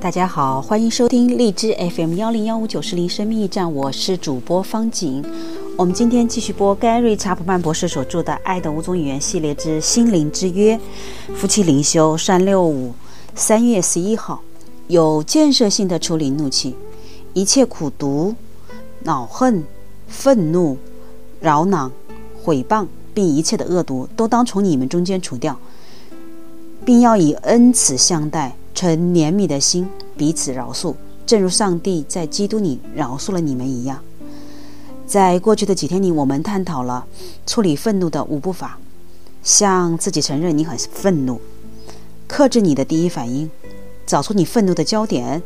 大家好，欢迎收听荔枝 FM 幺零幺五九四零生命驿站，我是主播方景。我们今天继续播盖瑞查普曼博士所著的《爱的五种语言》系列之心灵之约，夫妻灵修三六五，三月十一号，有建设性的处理怒气，一切苦毒、恼恨、愤怒、扰恼、毁谤，并一切的恶毒，都当从你们中间除掉，并要以恩慈相待。存怜悯的心，彼此饶恕，正如上帝在基督里饶恕了你们一样。在过去的几天里，我们探讨了处理愤怒的五步法：向自己承认你很愤怒，克制你的第一反应，找出你愤怒的焦点，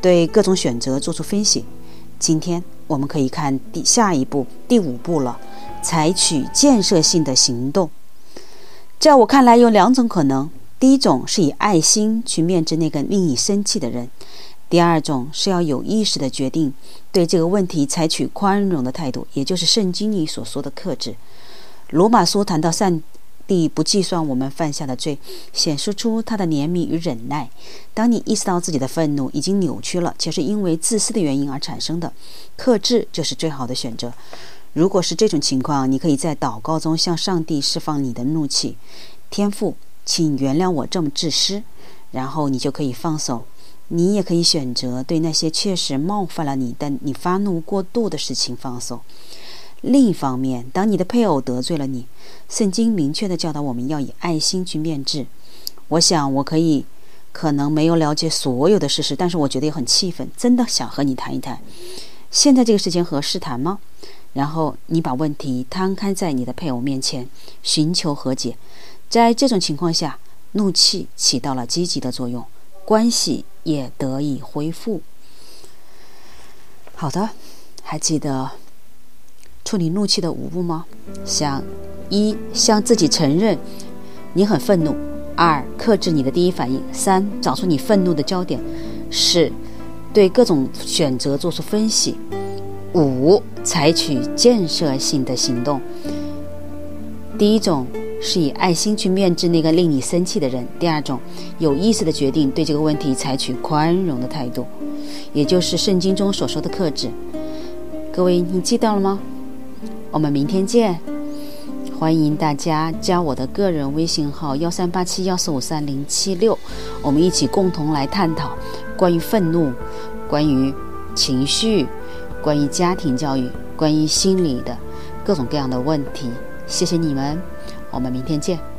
对各种选择做出分析。今天我们可以看第下一步第五步了，采取建设性的行动。在我看来，有两种可能。第一种是以爱心去面对那个令你生气的人，第二种是要有意识的决定对这个问题采取宽容的态度，也就是圣经里所说的克制。罗马书谈到上帝不计算我们犯下的罪，显示出他的怜悯与忍耐。当你意识到自己的愤怒已经扭曲了，且是因为自私的原因而产生的，克制就是最好的选择。如果是这种情况，你可以在祷告中向上帝释放你的怒气，天赋。请原谅我这么自私，然后你就可以放手。你也可以选择对那些确实冒犯了你但你发怒过度的事情放手。另一方面，当你的配偶得罪了你，圣经明确的教导我们要以爱心去面质。我想我可以可能没有了解所有的事实，但是我觉得也很气愤，真的想和你谈一谈。现在这个时间合适谈吗？然后你把问题摊开在你的配偶面前，寻求和解。在这种情况下，怒气起到了积极的作用，关系也得以恢复。好的，还记得处理怒气的五步吗？向一向自己承认你很愤怒；二克制你的第一反应；三找出你愤怒的焦点；四对各种选择做出分析；五采取建设性的行动。第一种。是以爱心去面对那个令你生气的人。第二种，有意识的决定对这个问题采取宽容的态度，也就是圣经中所说的克制。各位，你记到了吗？我们明天见。欢迎大家加我的个人微信号幺三八七幺四五三零七六，我们一起共同来探讨关于愤怒、关于情绪、关于家庭教育、关于心理的各种各样的问题。谢谢你们。我们明天见。